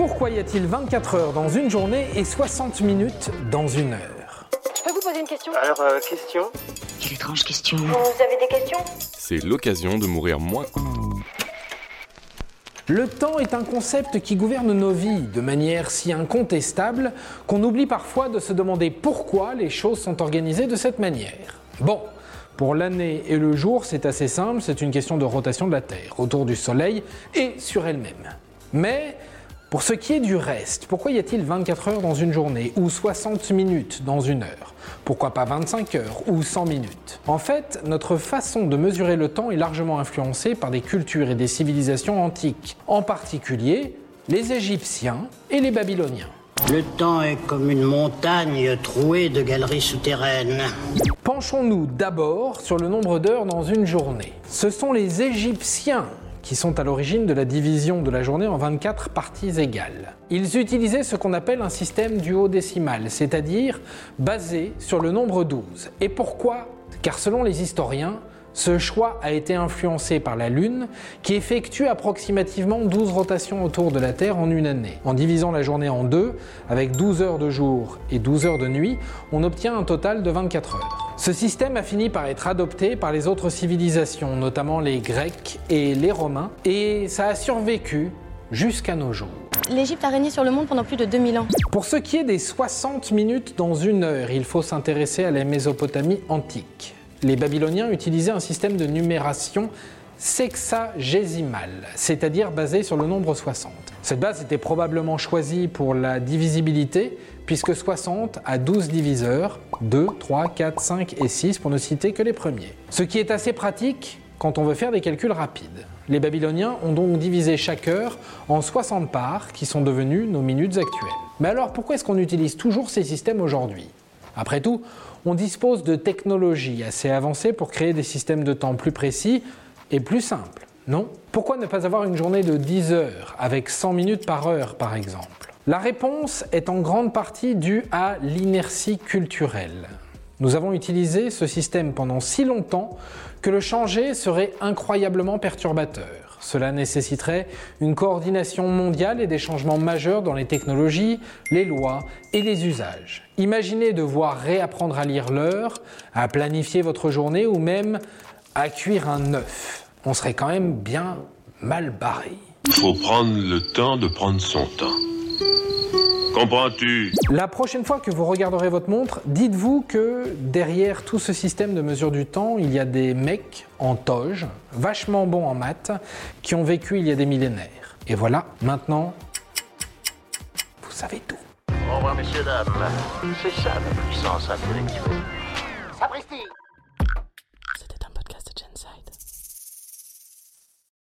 Pourquoi y a-t-il 24 heures dans une journée et 60 minutes dans une heure Je peux vous poser une question Alors, euh, question Quelle étrange question. Vous avez des questions C'est l'occasion de mourir moins. Le temps est un concept qui gouverne nos vies de manière si incontestable qu'on oublie parfois de se demander pourquoi les choses sont organisées de cette manière. Bon, pour l'année et le jour, c'est assez simple, c'est une question de rotation de la Terre autour du Soleil et sur elle-même. Mais pour ce qui est du reste, pourquoi y a-t-il 24 heures dans une journée ou 60 minutes dans une heure? Pourquoi pas 25 heures ou 100 minutes? En fait, notre façon de mesurer le temps est largement influencée par des cultures et des civilisations antiques, en particulier les Égyptiens et les Babyloniens. Le temps est comme une montagne trouée de galeries souterraines. Penchons-nous d'abord sur le nombre d'heures dans une journée. Ce sont les Égyptiens qui sont à l'origine de la division de la journée en 24 parties égales. Ils utilisaient ce qu'on appelle un système duodécimal, c'est-à-dire basé sur le nombre 12. Et pourquoi? Car selon les historiens, ce choix a été influencé par la Lune, qui effectue approximativement 12 rotations autour de la Terre en une année. En divisant la journée en deux, avec 12 heures de jour et 12 heures de nuit, on obtient un total de 24 heures. Ce système a fini par être adopté par les autres civilisations, notamment les Grecs et les Romains, et ça a survécu jusqu'à nos jours. L'Égypte a régné sur le monde pendant plus de 2000 ans. Pour ce qui est des 60 minutes dans une heure, il faut s'intéresser à la Mésopotamie antique. Les Babyloniens utilisaient un système de numération sexagésimale, c'est-à-dire basé sur le nombre 60. Cette base était probablement choisie pour la divisibilité, puisque 60 a 12 diviseurs, 2, 3, 4, 5 et 6 pour ne citer que les premiers. Ce qui est assez pratique quand on veut faire des calculs rapides. Les Babyloniens ont donc divisé chaque heure en 60 parts qui sont devenues nos minutes actuelles. Mais alors pourquoi est-ce qu'on utilise toujours ces systèmes aujourd'hui? Après tout, on dispose de technologies assez avancées pour créer des systèmes de temps plus précis et plus simples, non? Pourquoi ne pas avoir une journée de 10 heures avec 100 minutes par heure par exemple? La réponse est en grande partie due à l'inertie culturelle. Nous avons utilisé ce système pendant si longtemps que le changer serait incroyablement perturbateur. Cela nécessiterait une coordination mondiale et des changements majeurs dans les technologies, les lois et les usages. Imaginez devoir réapprendre à lire l'heure, à planifier votre journée ou même à cuire un œuf. On serait quand même bien mal barré. Faut prendre le temps de prendre son temps. Comprends-tu? La prochaine fois que vous regarderez votre montre, dites-vous que derrière tout ce système de mesure du temps, il y a des mecs en toge, vachement bons en maths, qui ont vécu il y a des millénaires. Et voilà, maintenant, vous savez tout. Au revoir, messieurs, dames. C'est ça la puissance intellectuelle.